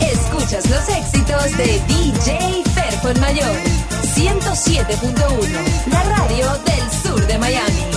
Escuchas los éxitos de DJ Perfon Mayor. 107.1, la radio del sur de Miami.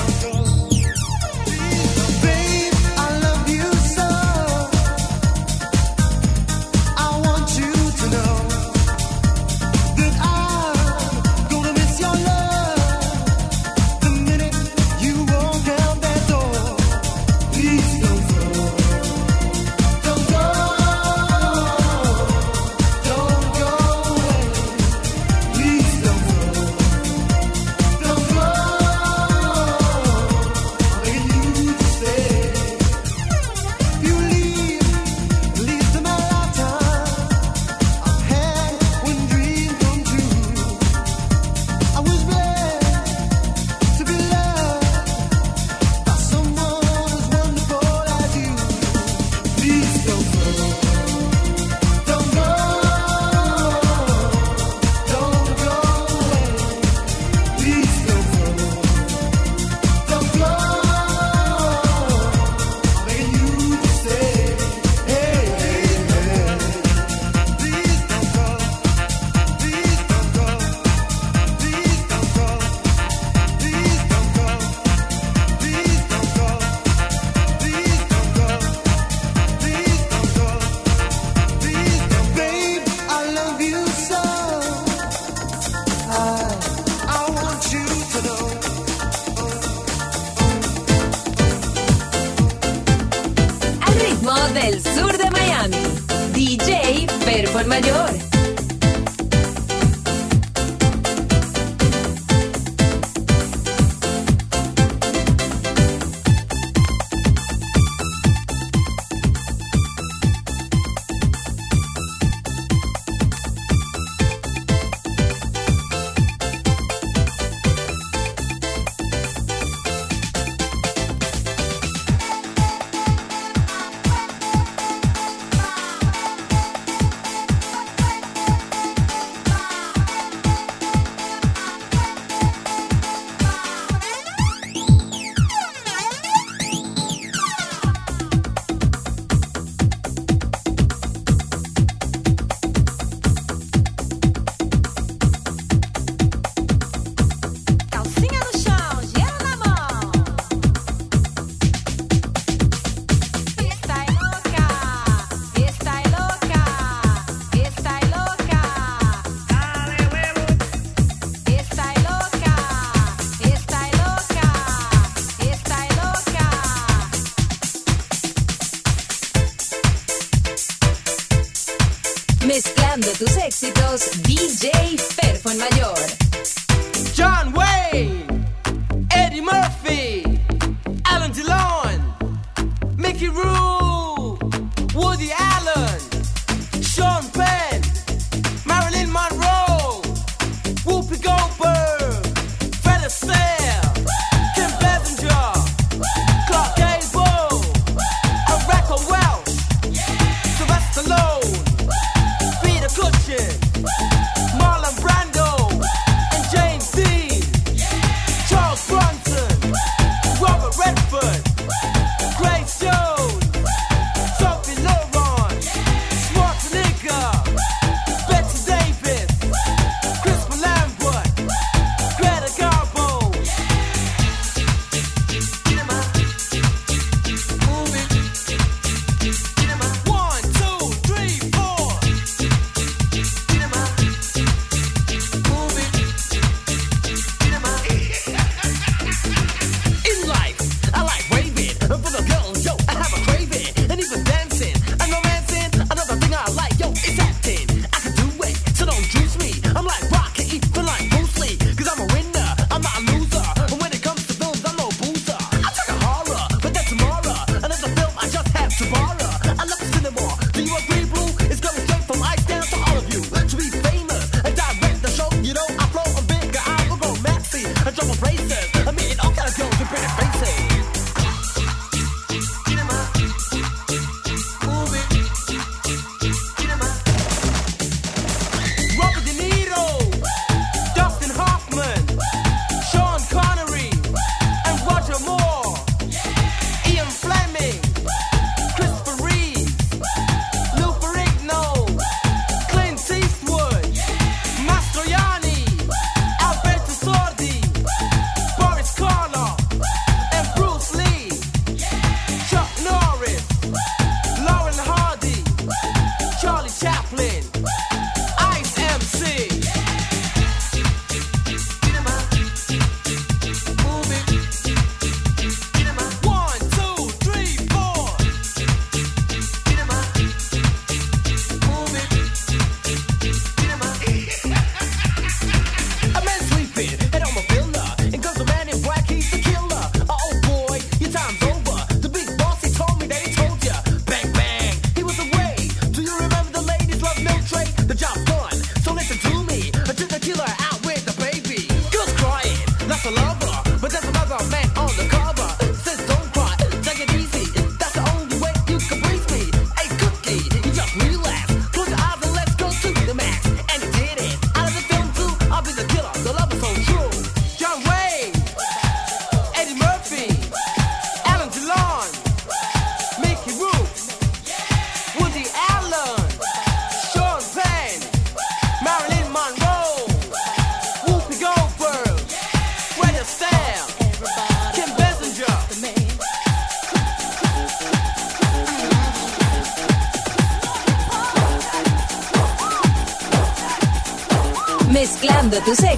Tus éxitos, DJ Perfon Mayor.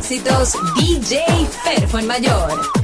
éxitos, DJ Perfo en Mayor.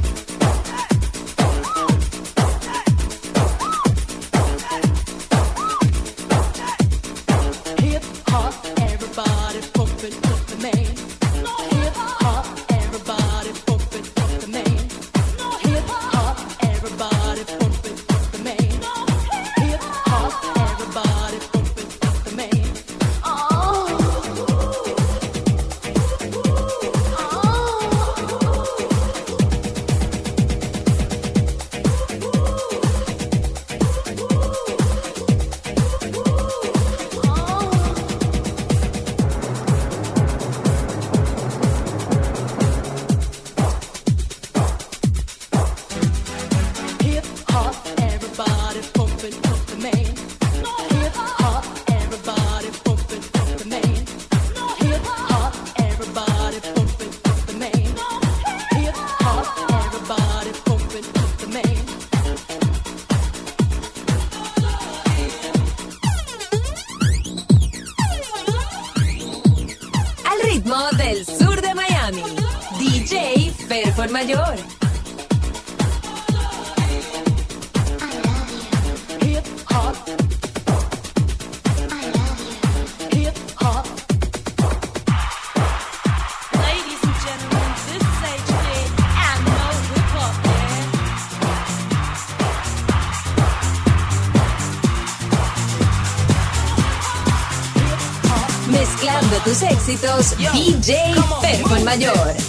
por mayor. tus éxitos, Yo, DJ Fercon Mayor.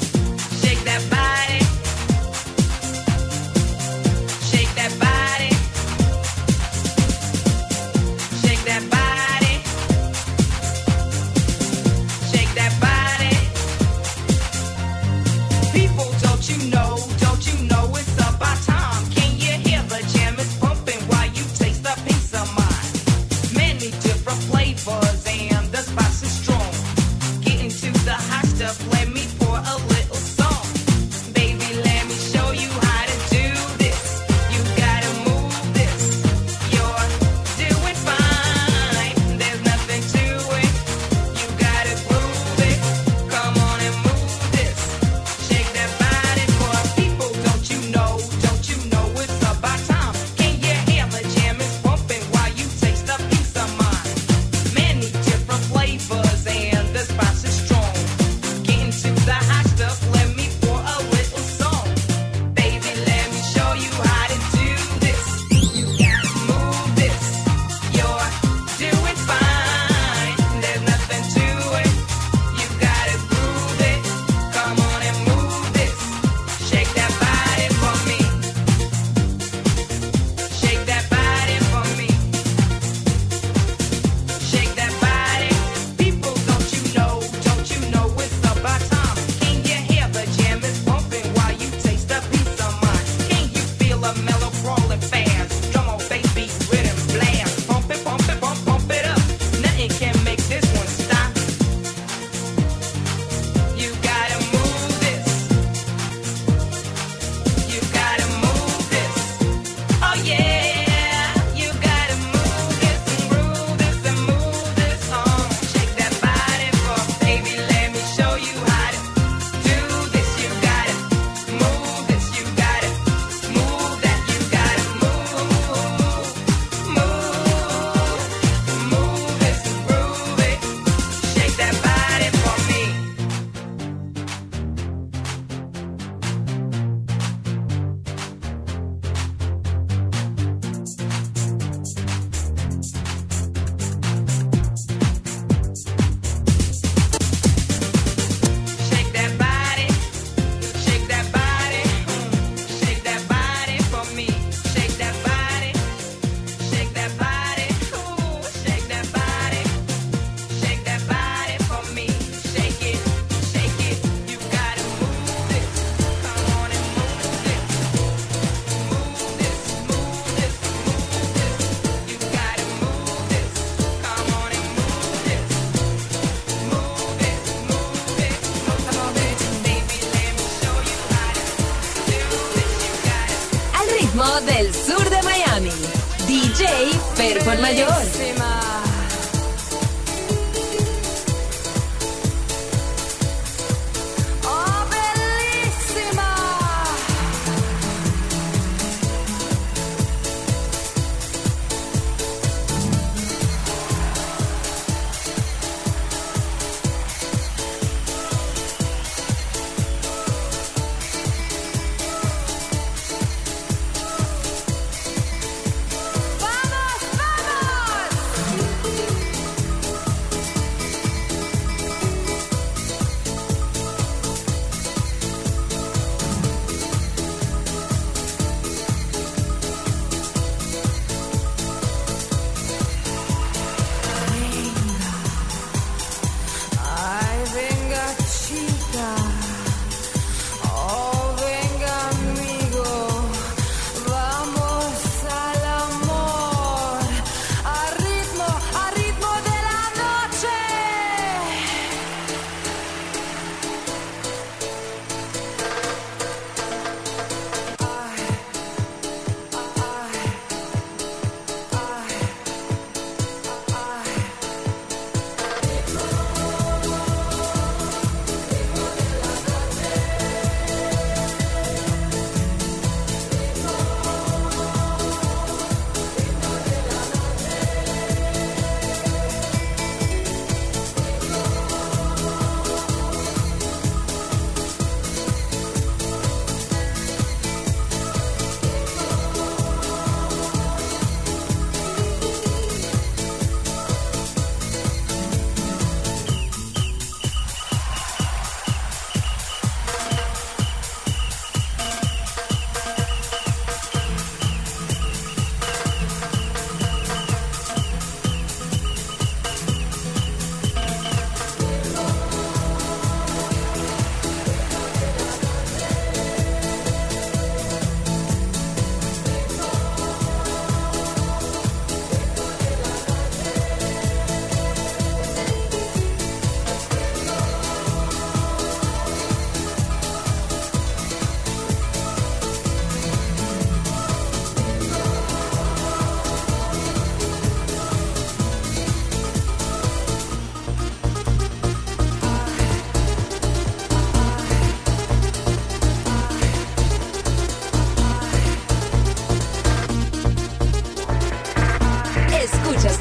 mujer, Juan Mayor.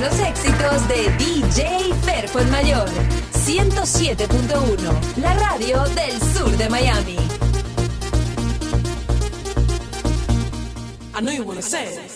los éxitos de DJ Perfo el Mayor. 107.1, la radio del sur de Miami. I know you say.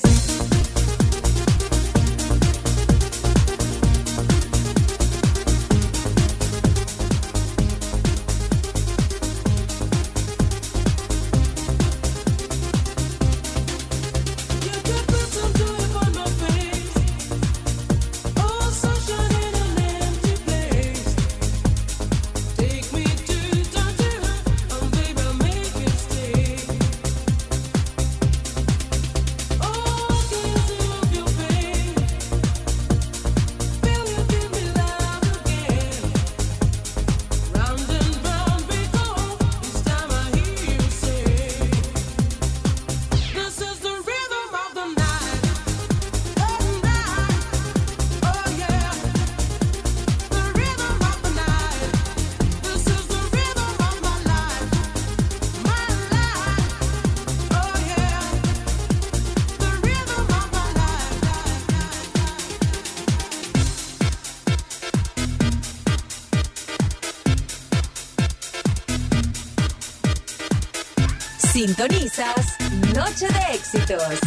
Sintonizas Noche de Éxitos.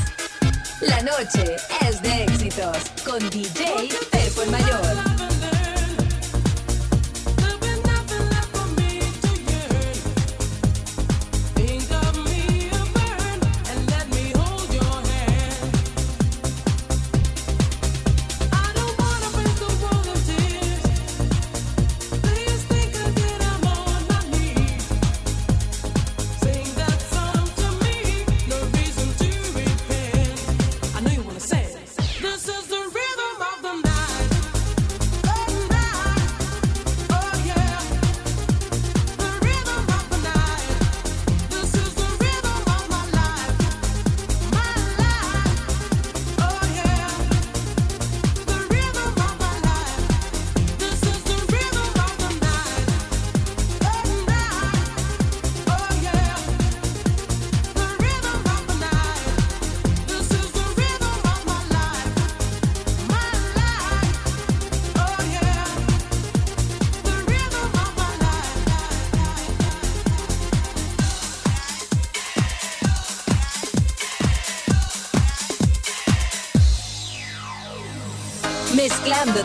La noche es de éxitos con DJ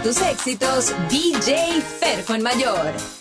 tus éxitos, DJ Ferco en Mayor.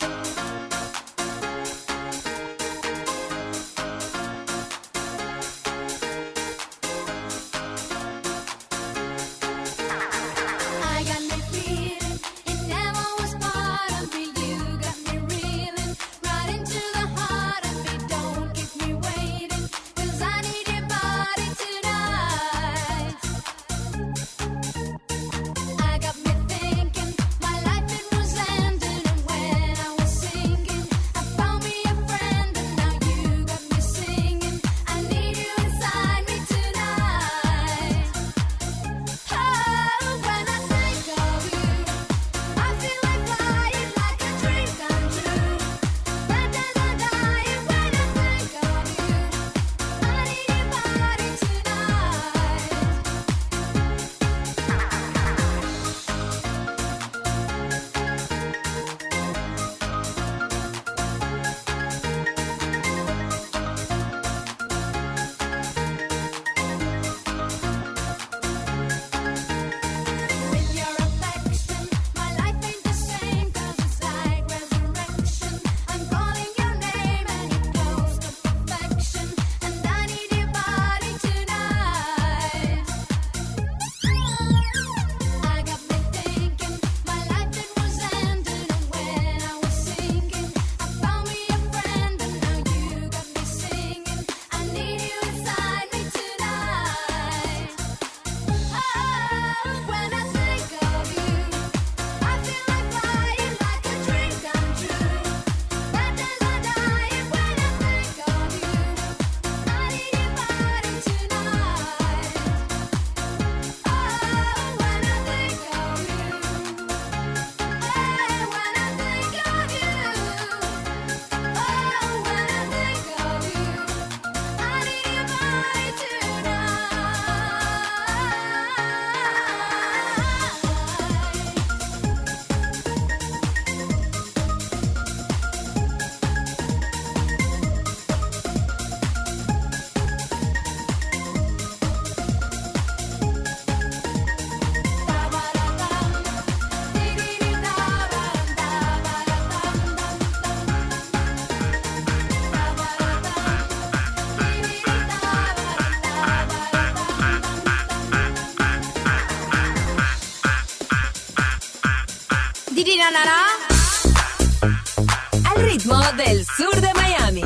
Al ritmo del sur de Miami,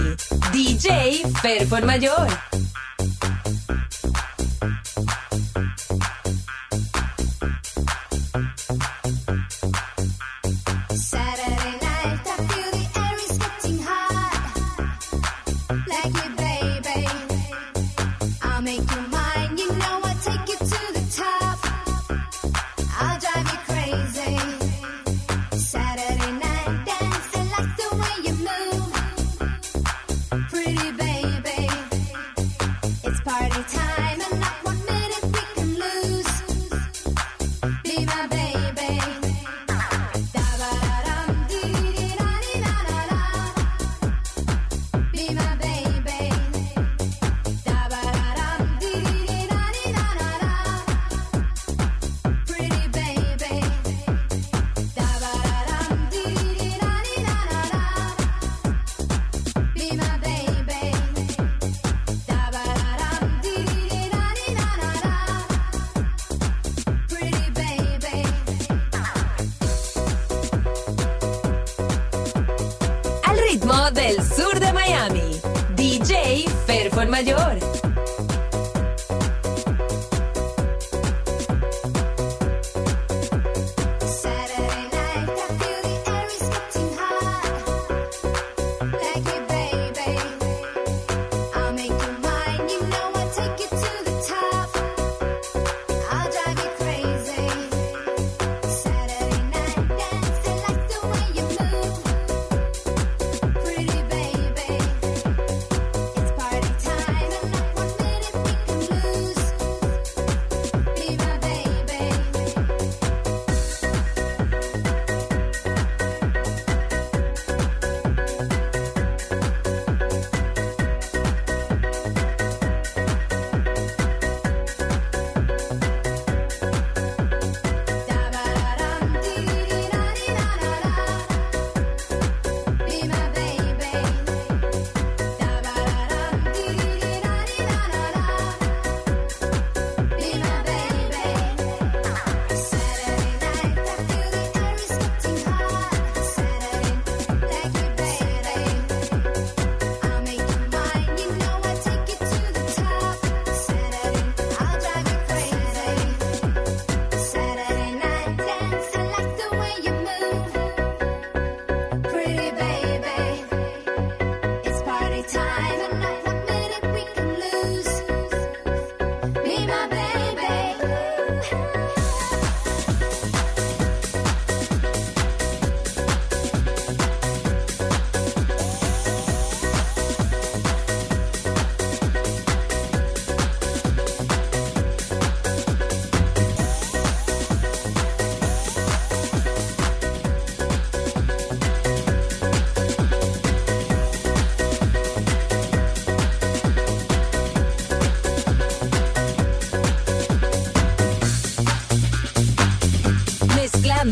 DJ Fairford Mayor.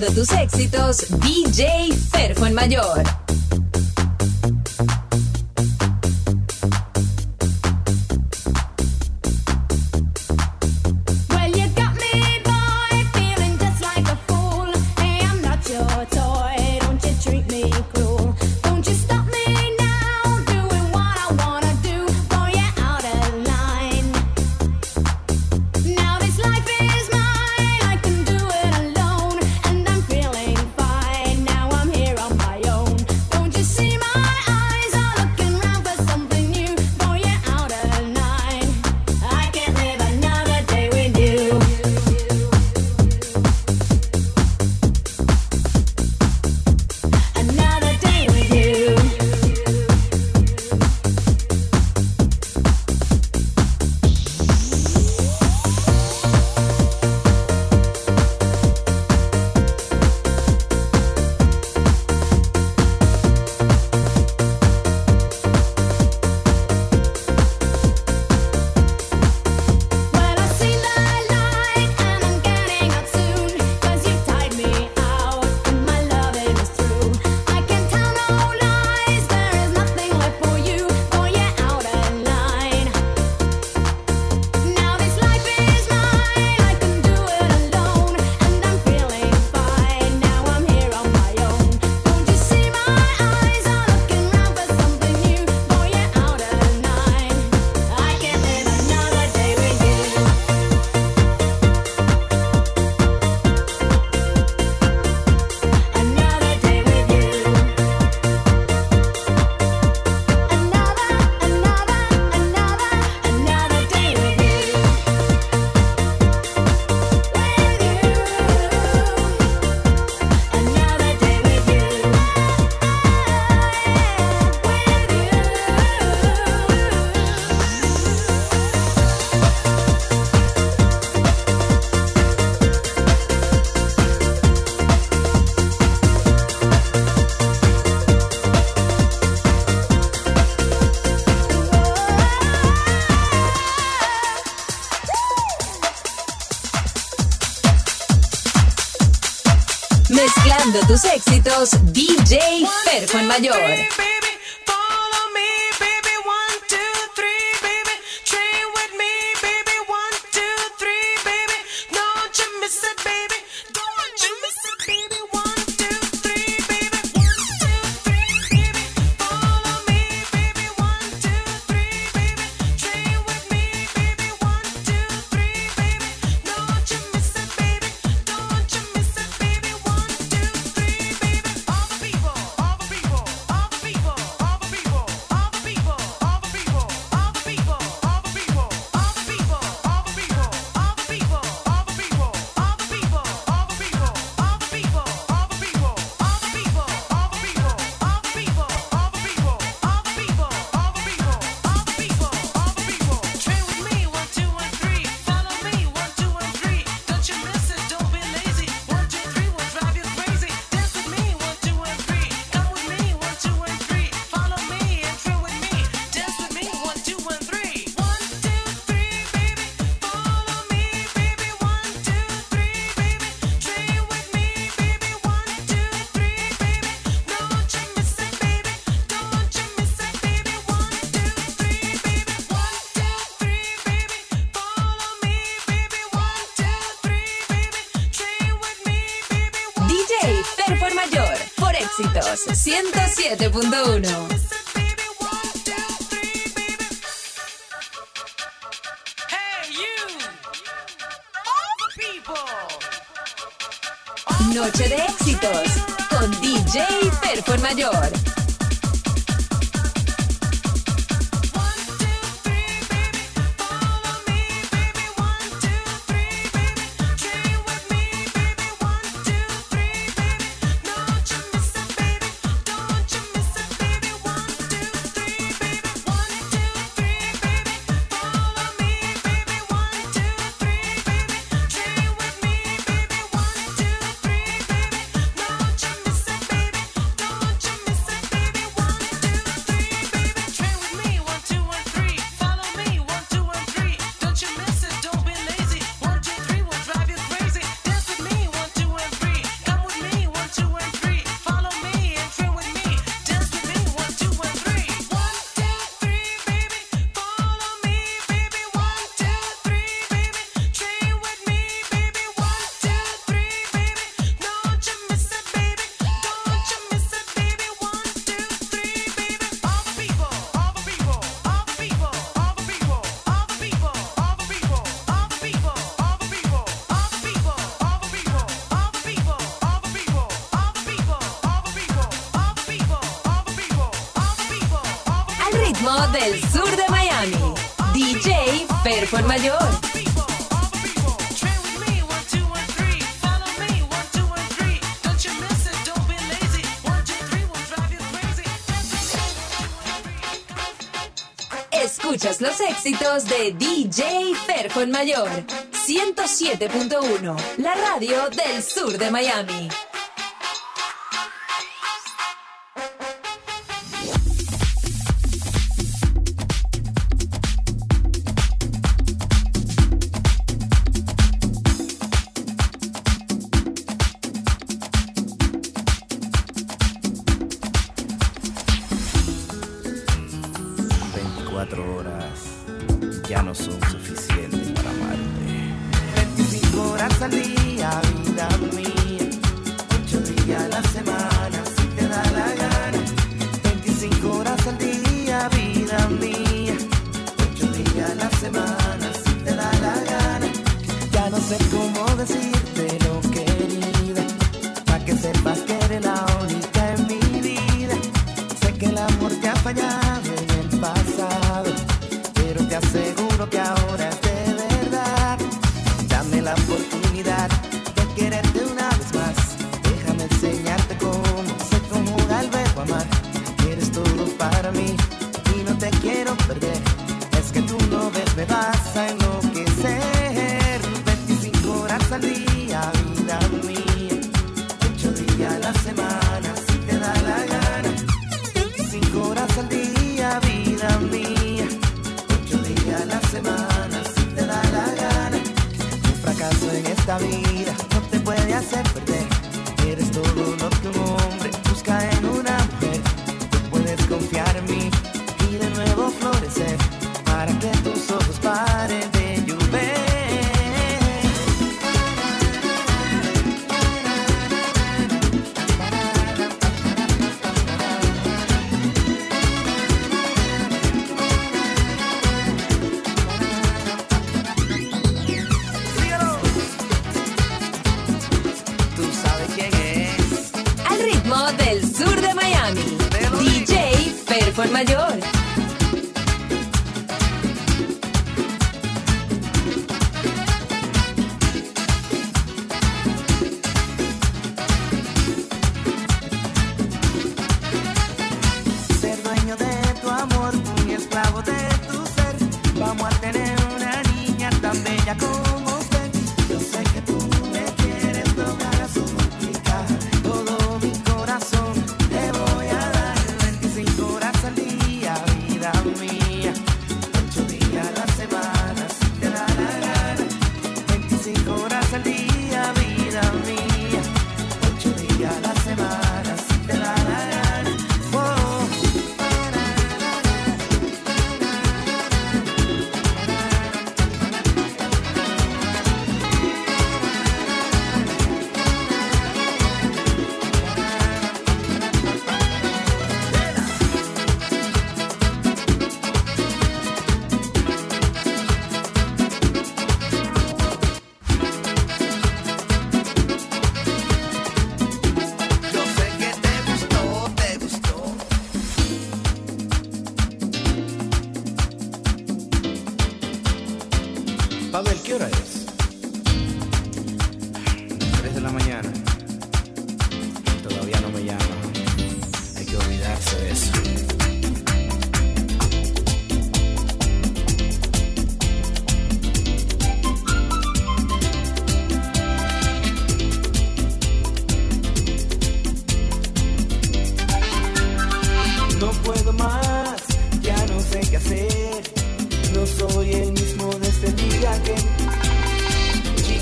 tus éxitos, DJ Ferfo en Mayor. DJ Ferco en Mayor. de DJ Ferjo en Mayor. 107.1, la radio del sur de Miami. por mayor.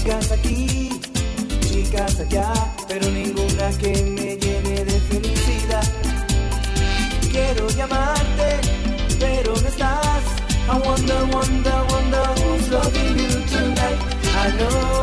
Chicas aquí, chicas allá, pero ninguna que me llene de felicidad. Quiero llamarte, pero no estás. I wonder, wonder, wonder who's loving you tonight. I know.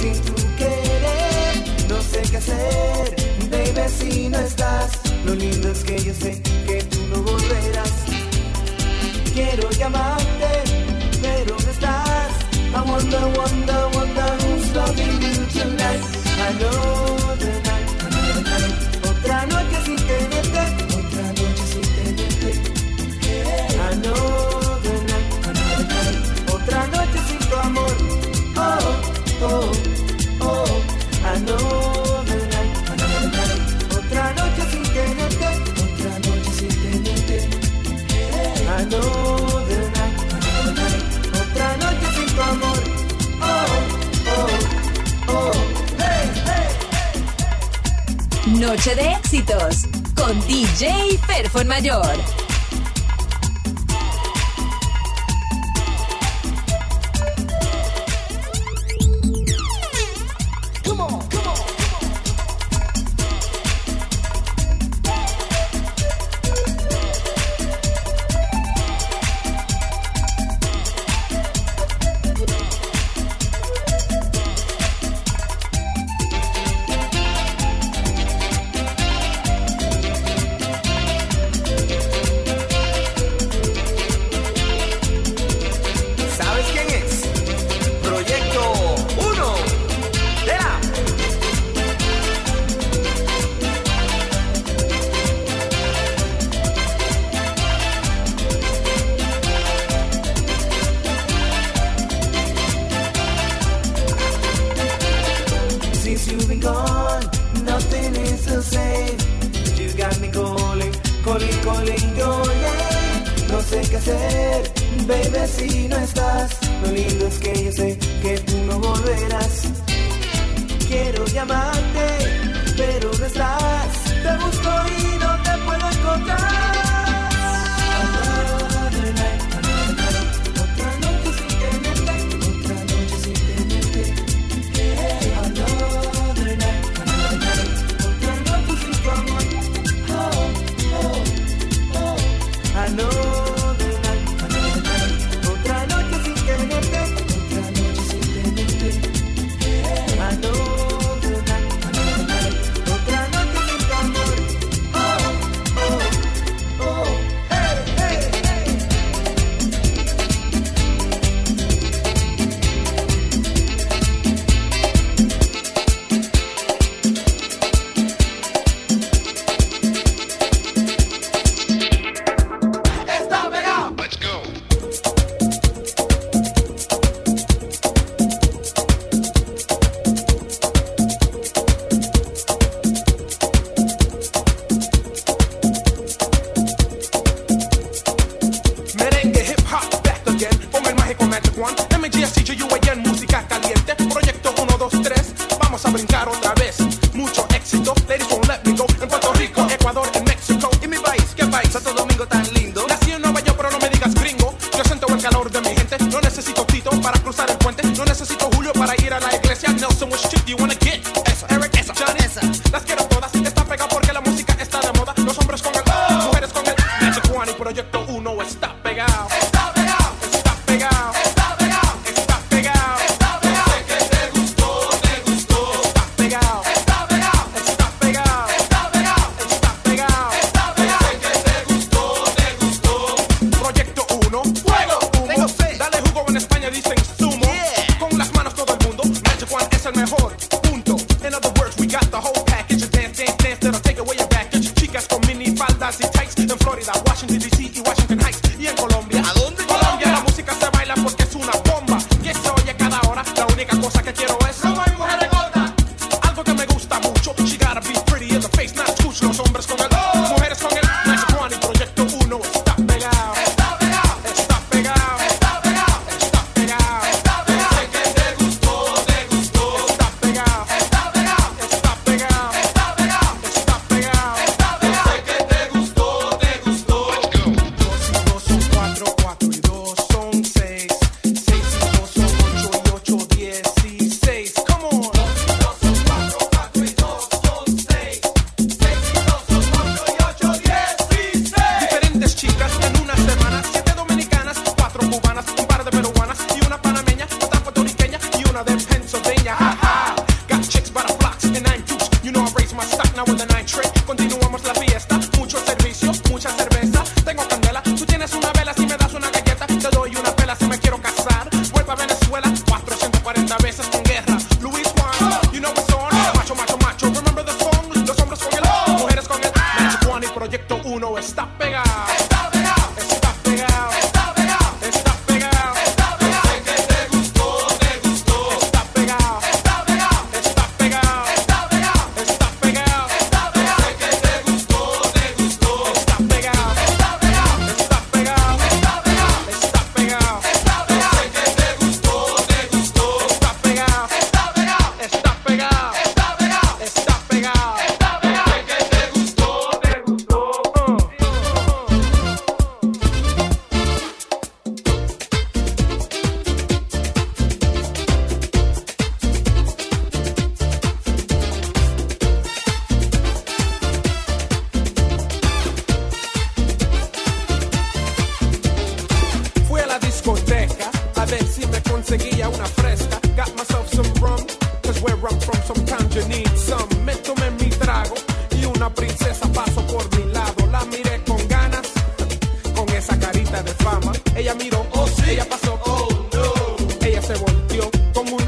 sin tu querer. No sé qué hacer, baby, si no estás. Lo lindo es que yo sé que tú no volverás. Quiero llamarte, pero no estás. I wonder, wonder, wonder who's loving you tonight. I know. DJ Perfon Mayor.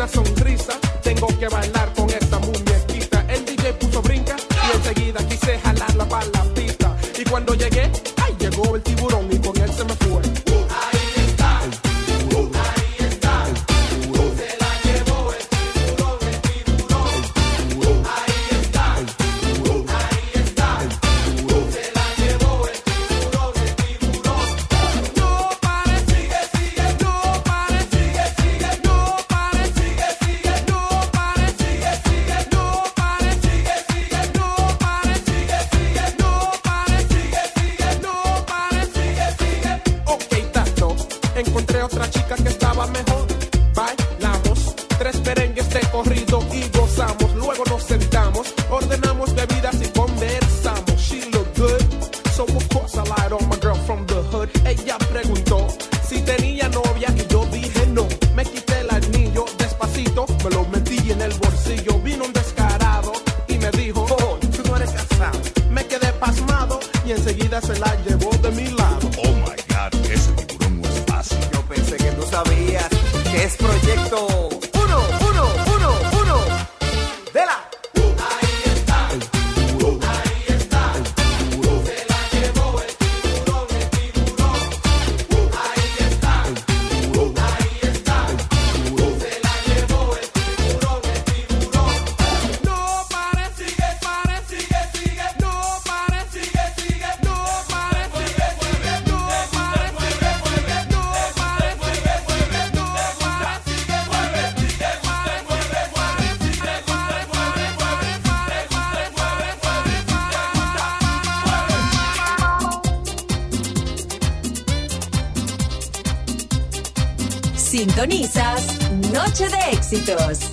Una sonrisa. Tengo que bailar Éxitos.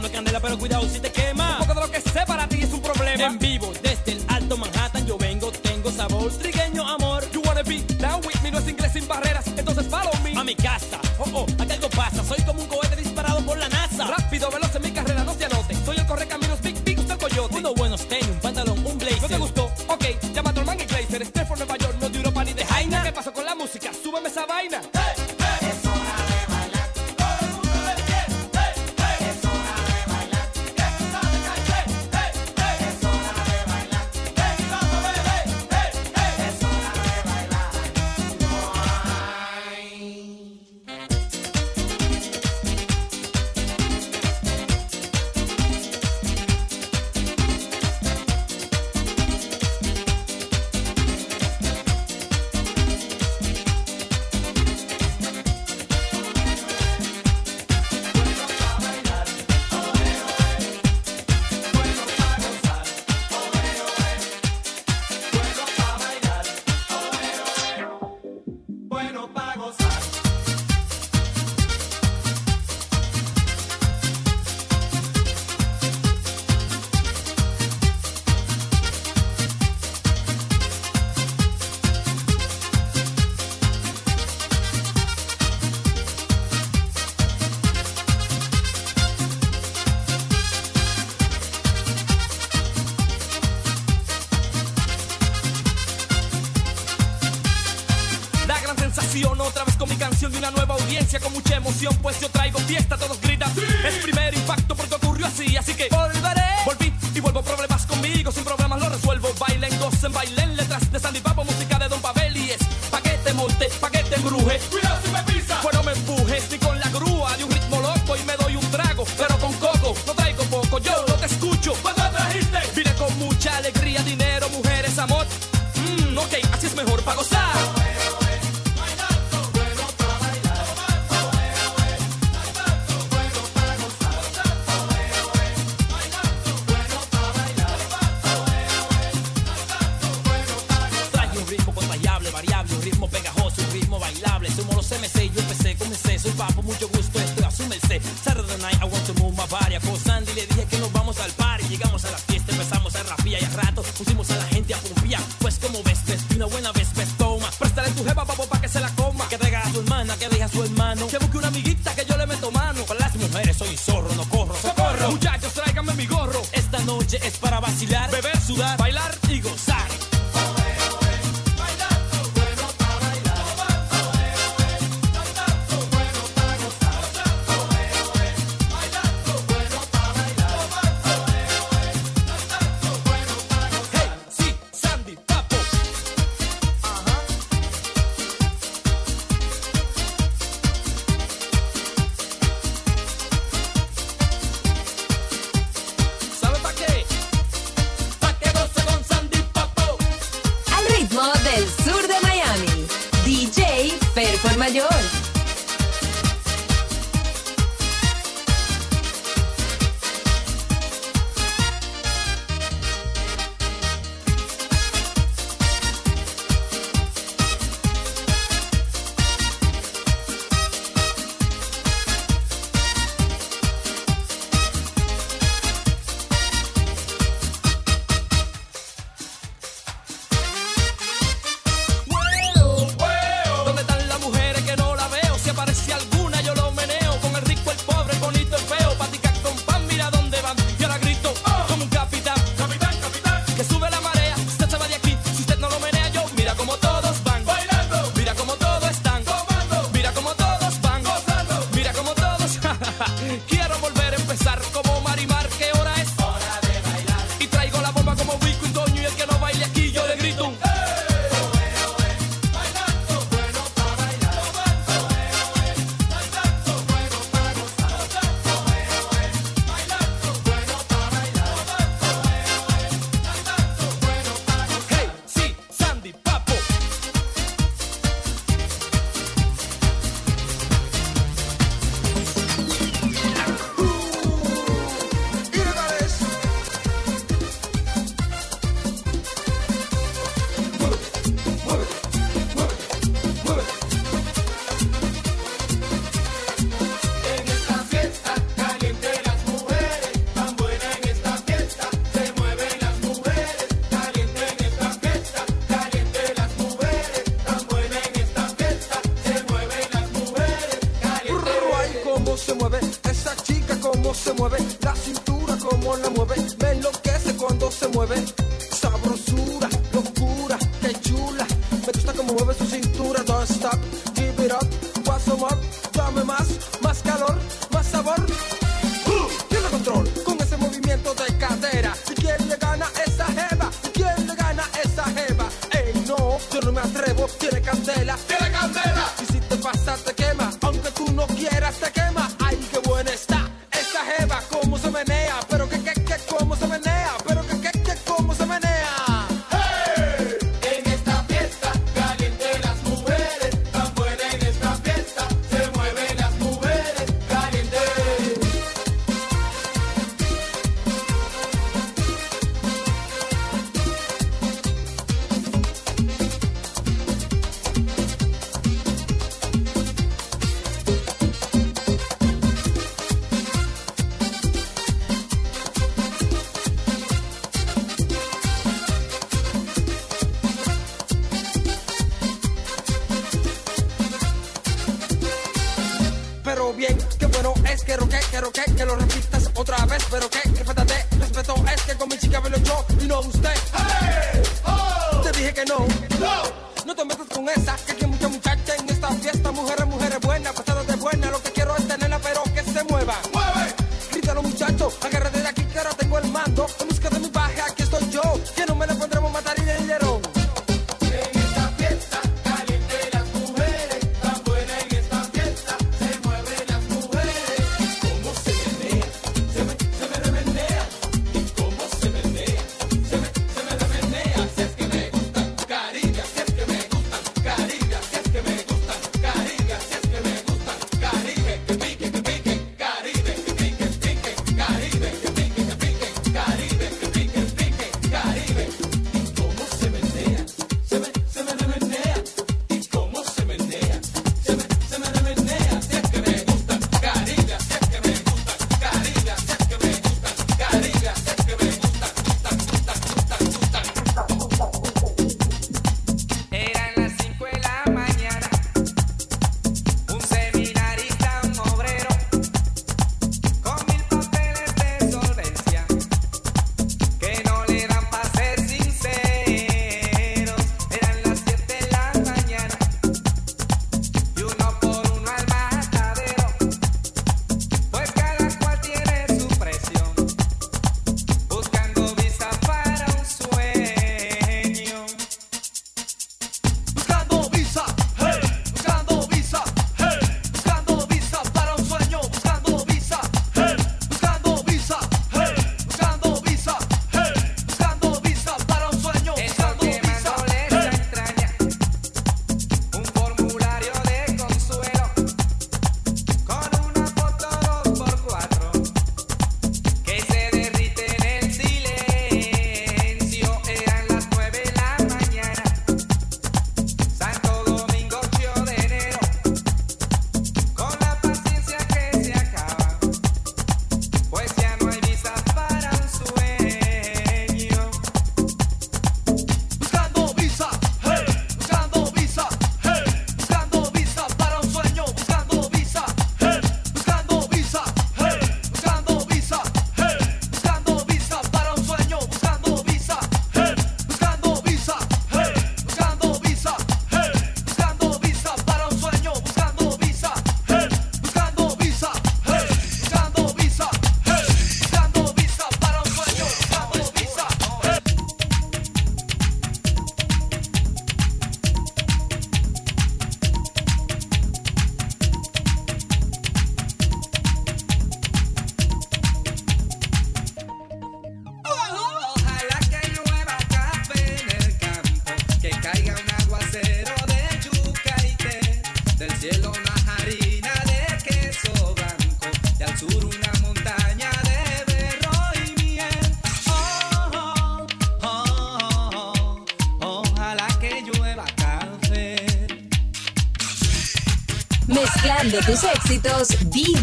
No es candela, pero cuidado si te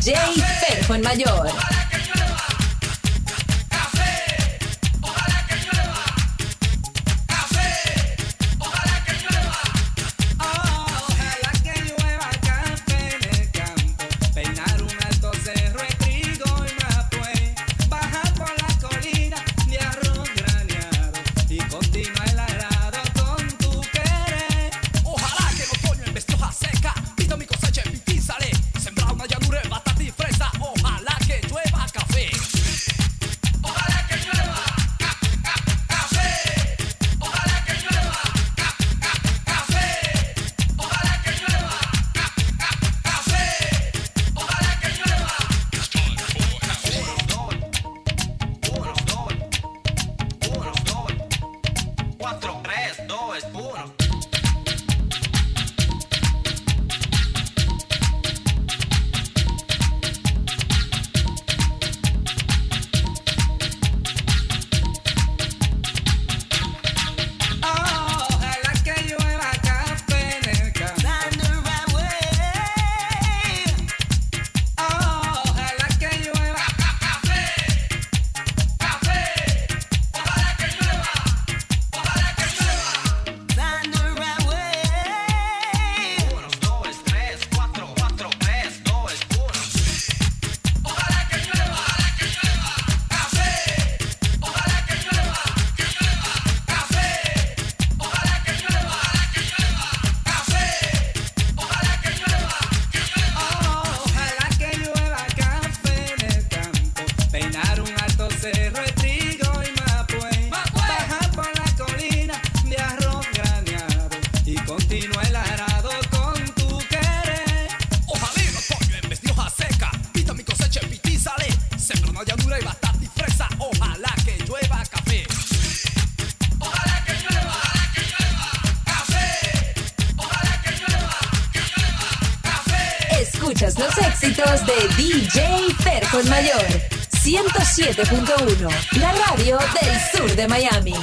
Jay Ferjo en Mayor. 107.1, la radio del sur de Miami.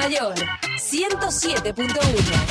Mayor. 107.1,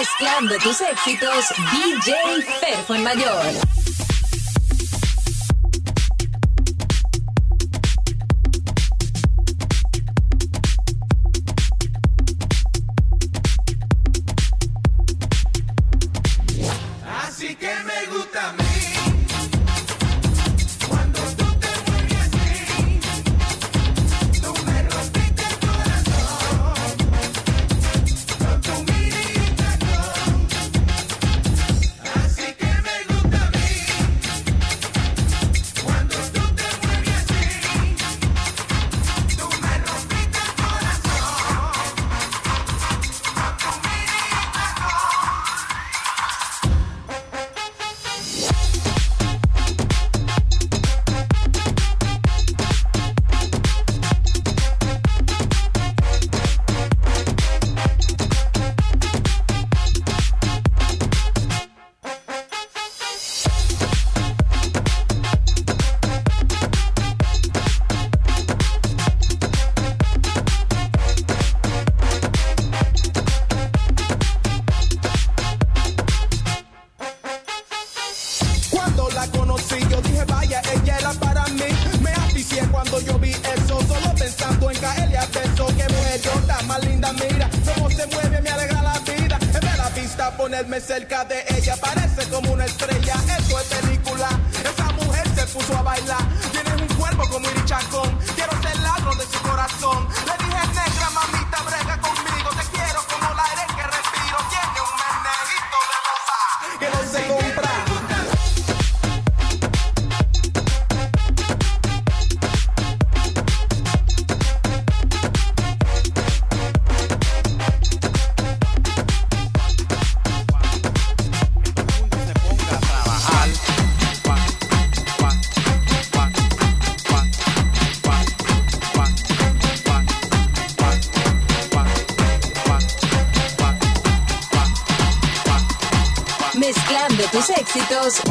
Mezclando tus éxitos, DJ Perfon Mayor.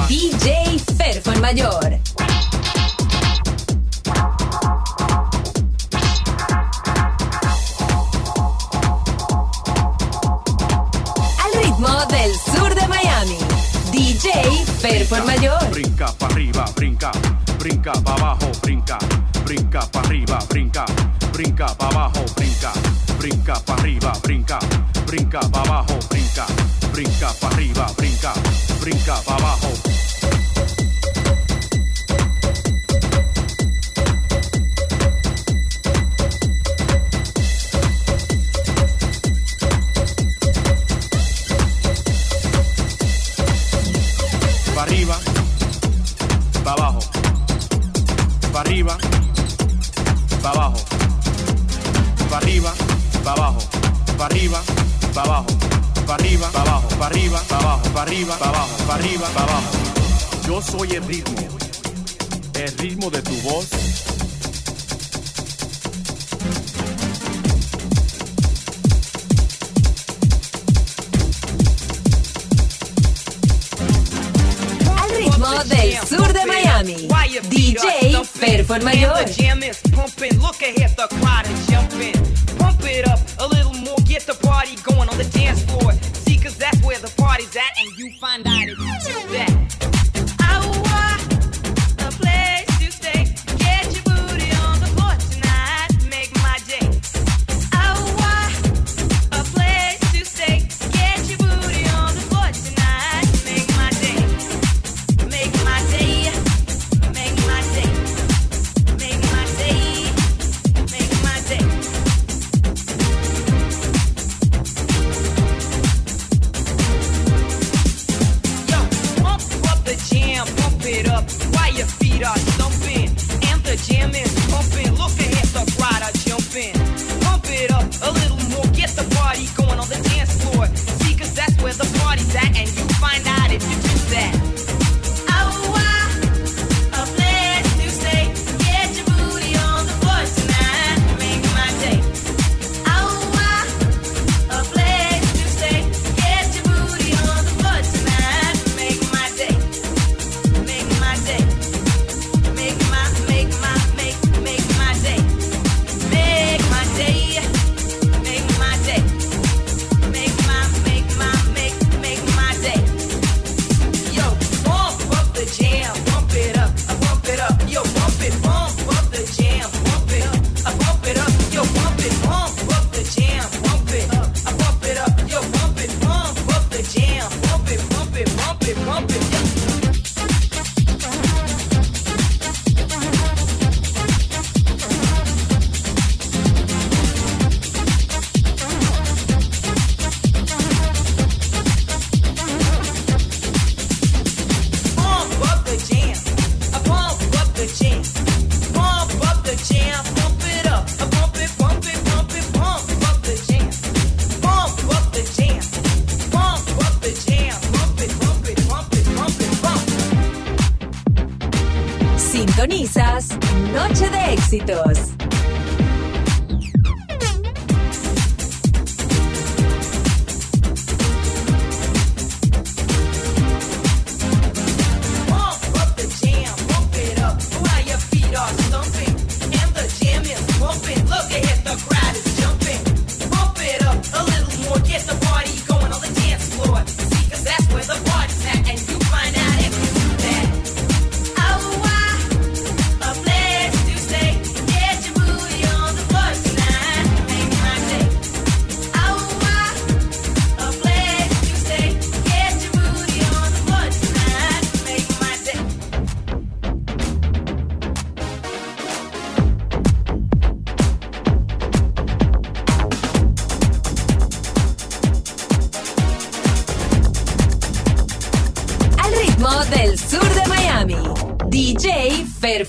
DJ Ferfan Mayor. get the crowd jumping. Pump it up a little more, get the party going on the dance floor. See, cause that's where the party's at, and you find out it's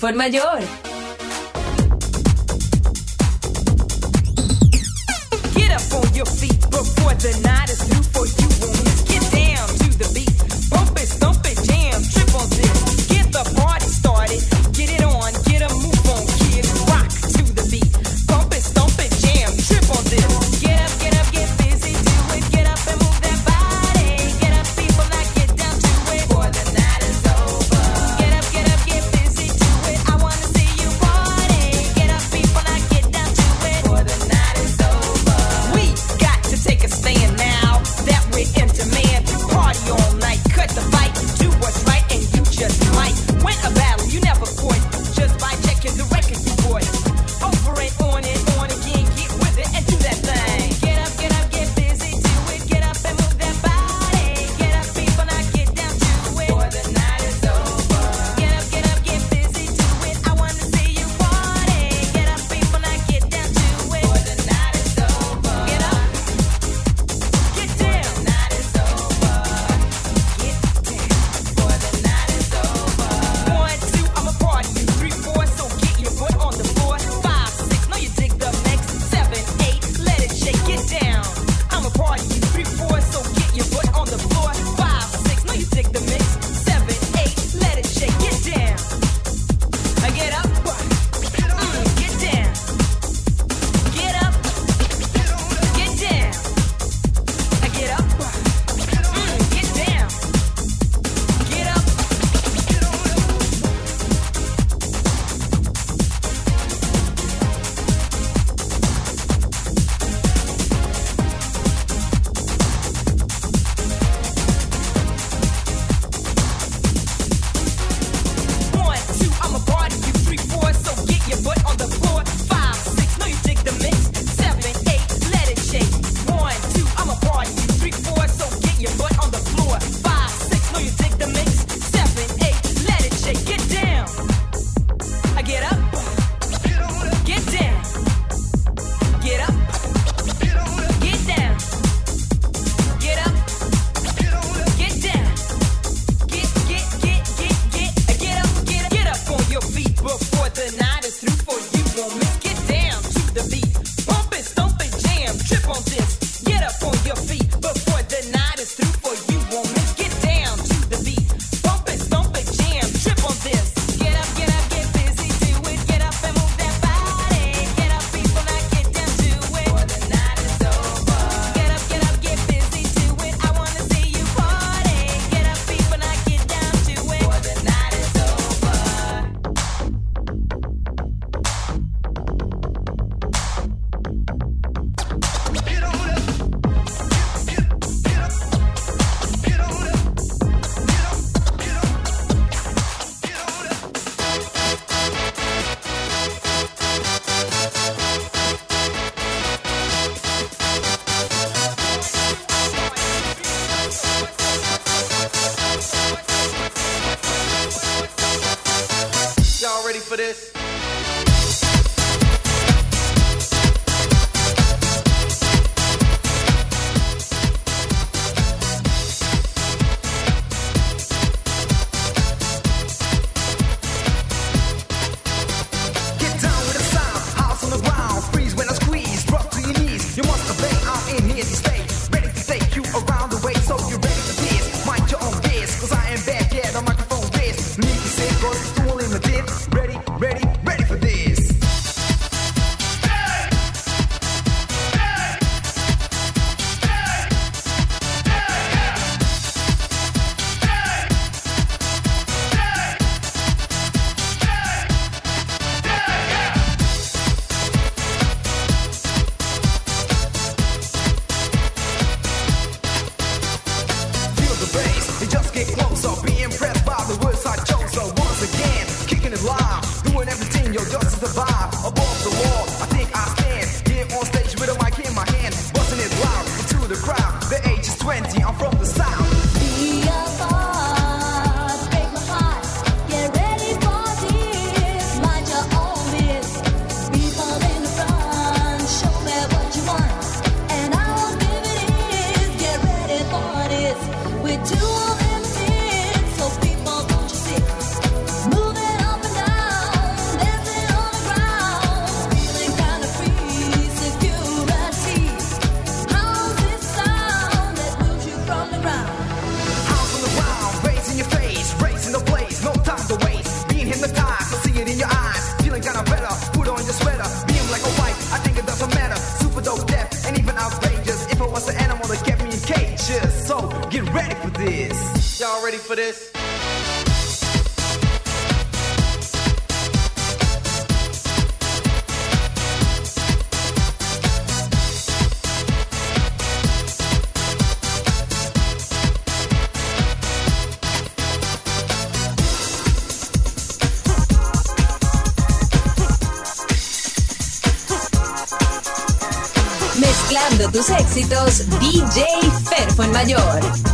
Fairphone Mayor. Tus éxitos, DJ Ferfo en Mayor.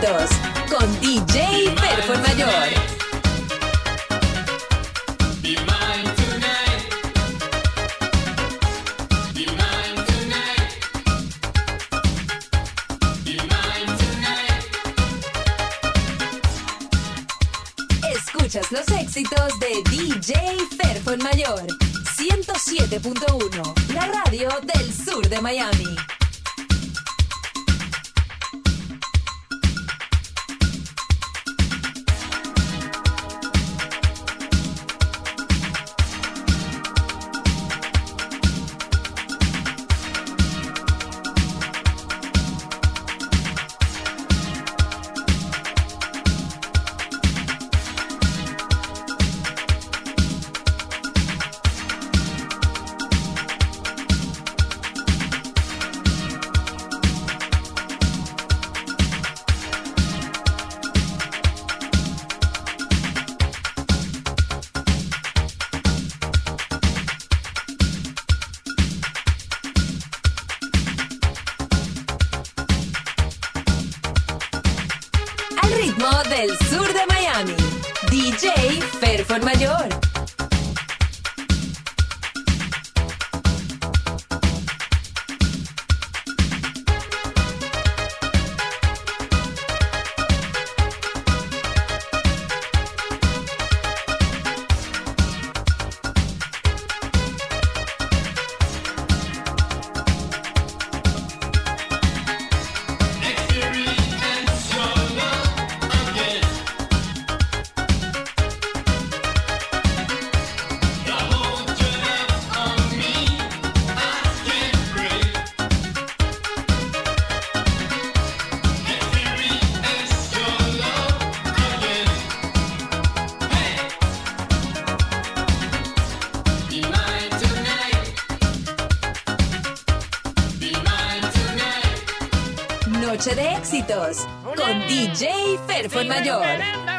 De Noche de éxitos con DJ Perfo Mayor.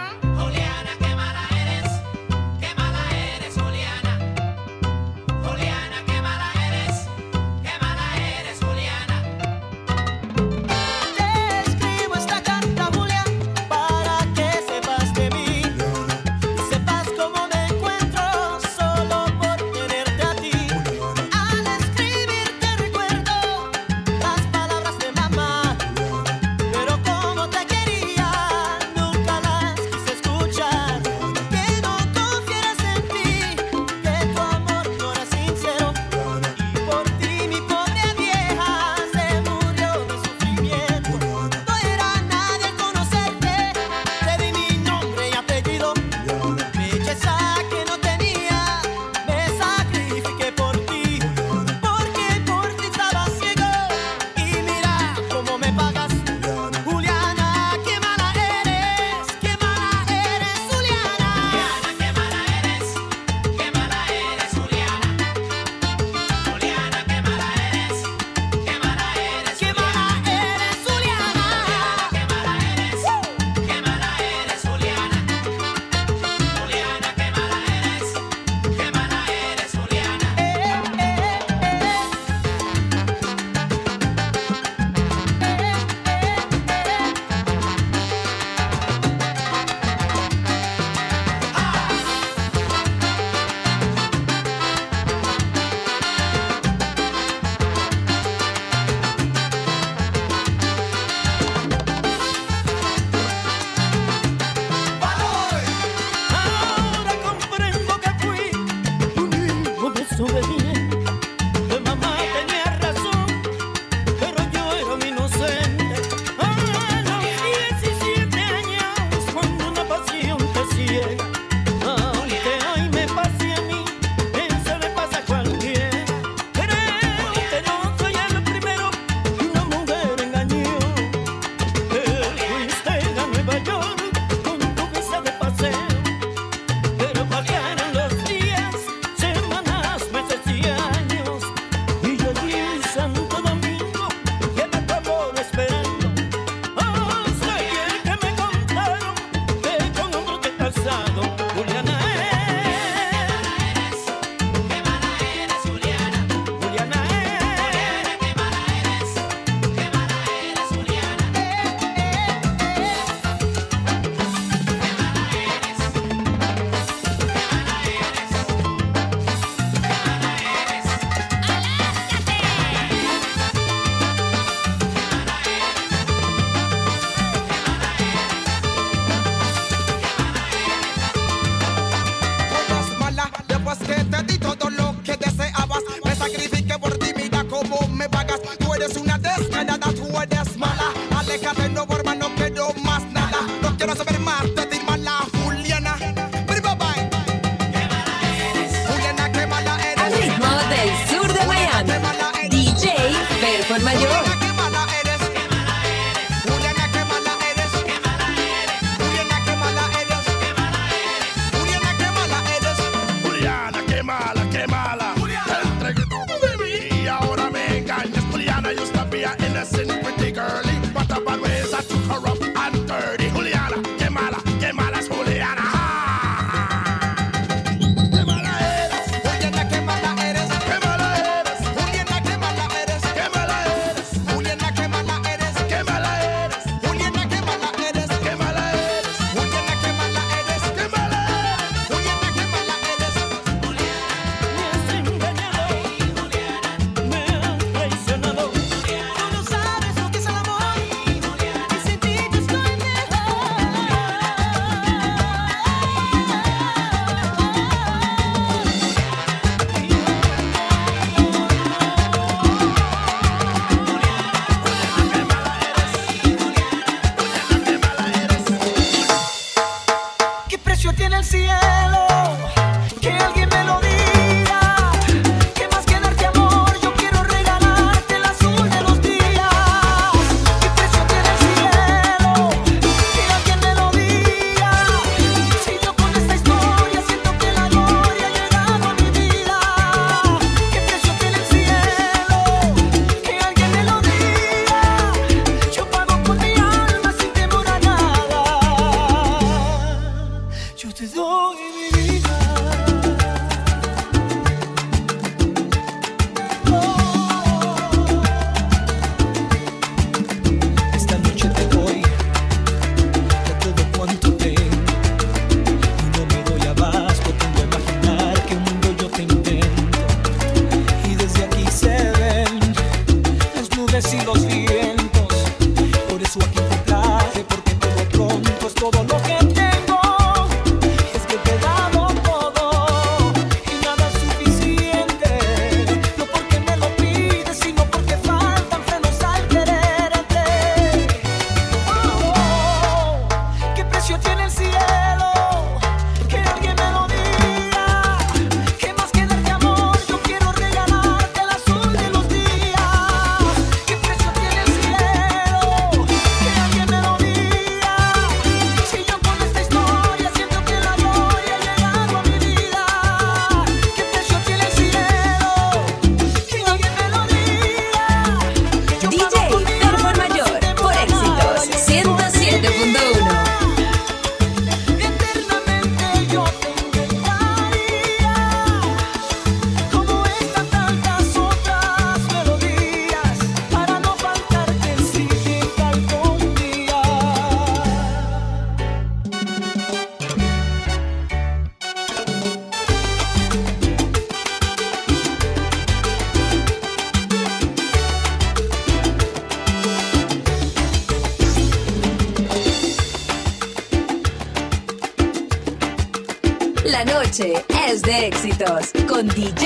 DJ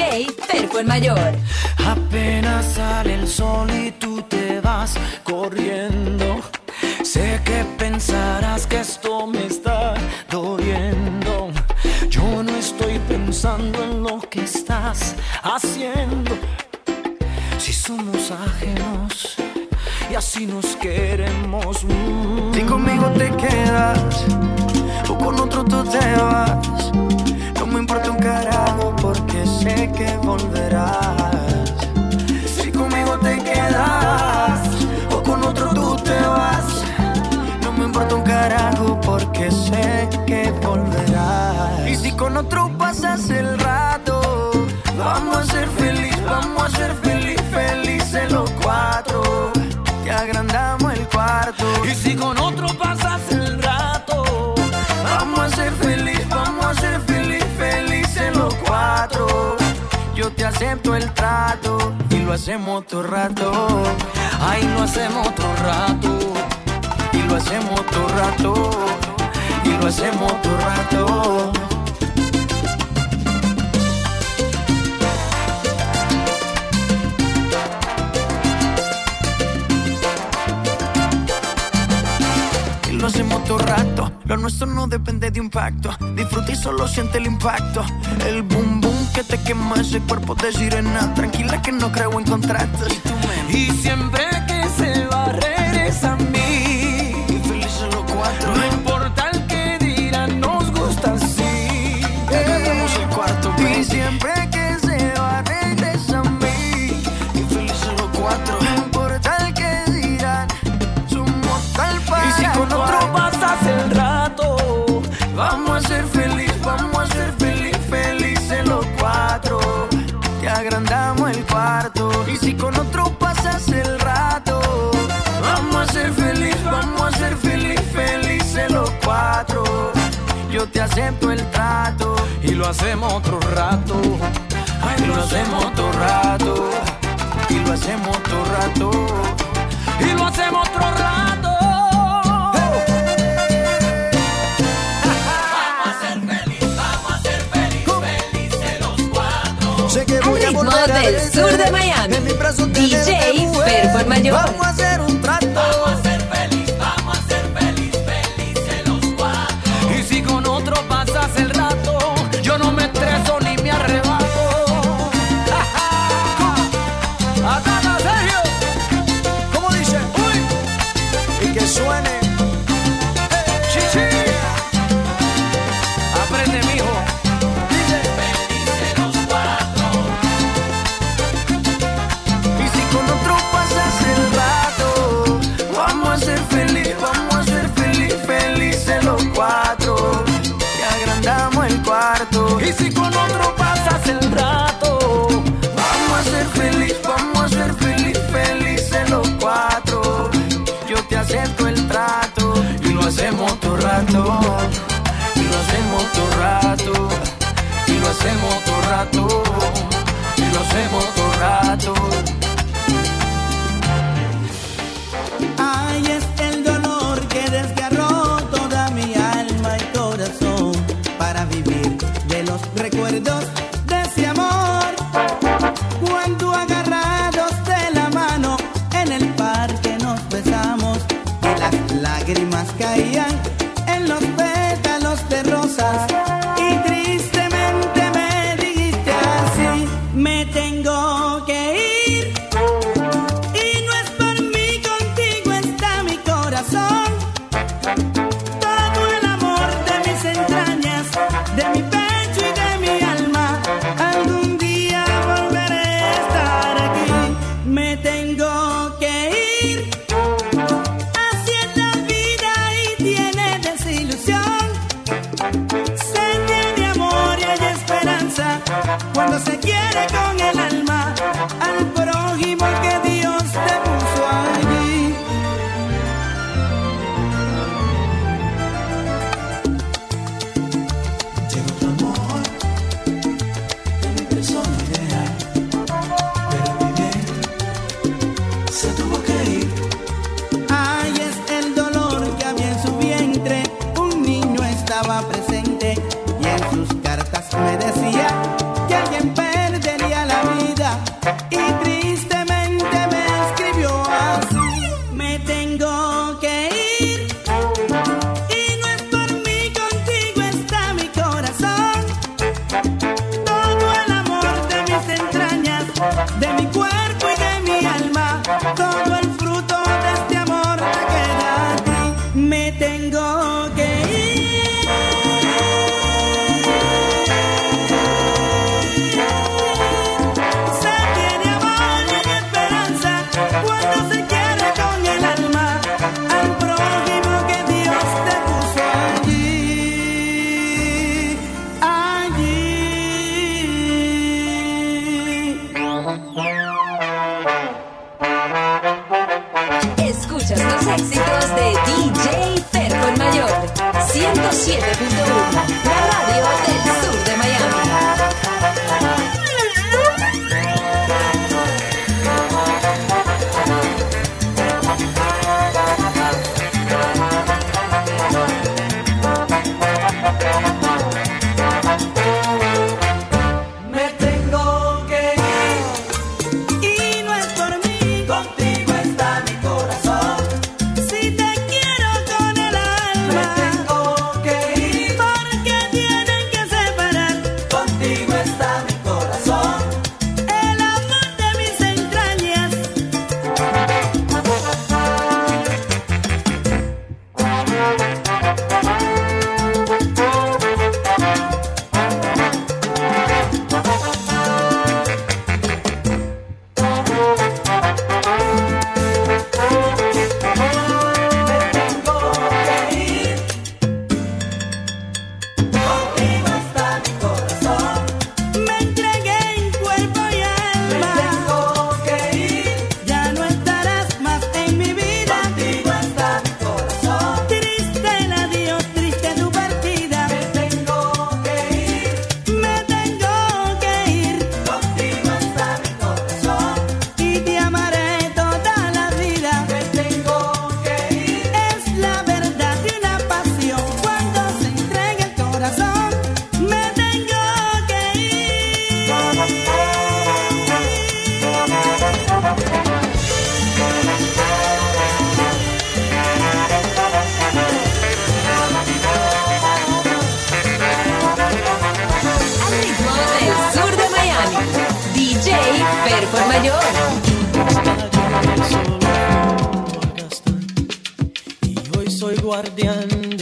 nosotros pasas el rato. Vamos a ser feliz, vamos a ser feliz, felices los cuatro. Te agrandamos el cuarto. Y si con otro pasas el rato, vamos a ser feliz, vamos a ser feliz, felices los cuatro. Yo te acepto el trato y lo hacemos todo rato. Ay, lo hacemos todo rato y lo hacemos todo rato y lo hacemos todo rato Nuestro no depende de impacto. Disfruta y solo siente el impacto. El boom boom que te quema ese cuerpo de sirena. Tranquila que no creo en contratos. Y, tú, y siempre acepto el trato y lo hacemos otro rato. Ay, lo hacemos otro rato y lo hacemos otro rato y lo hacemos otro rato. Al ritmo del sur de Miami, DJ Performa Mayor.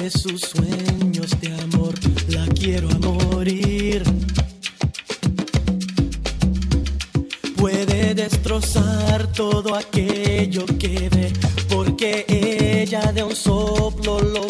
de sus sueños de amor. La quiero a morir. Puede destrozar todo aquello que ve, porque ella de un soplo lo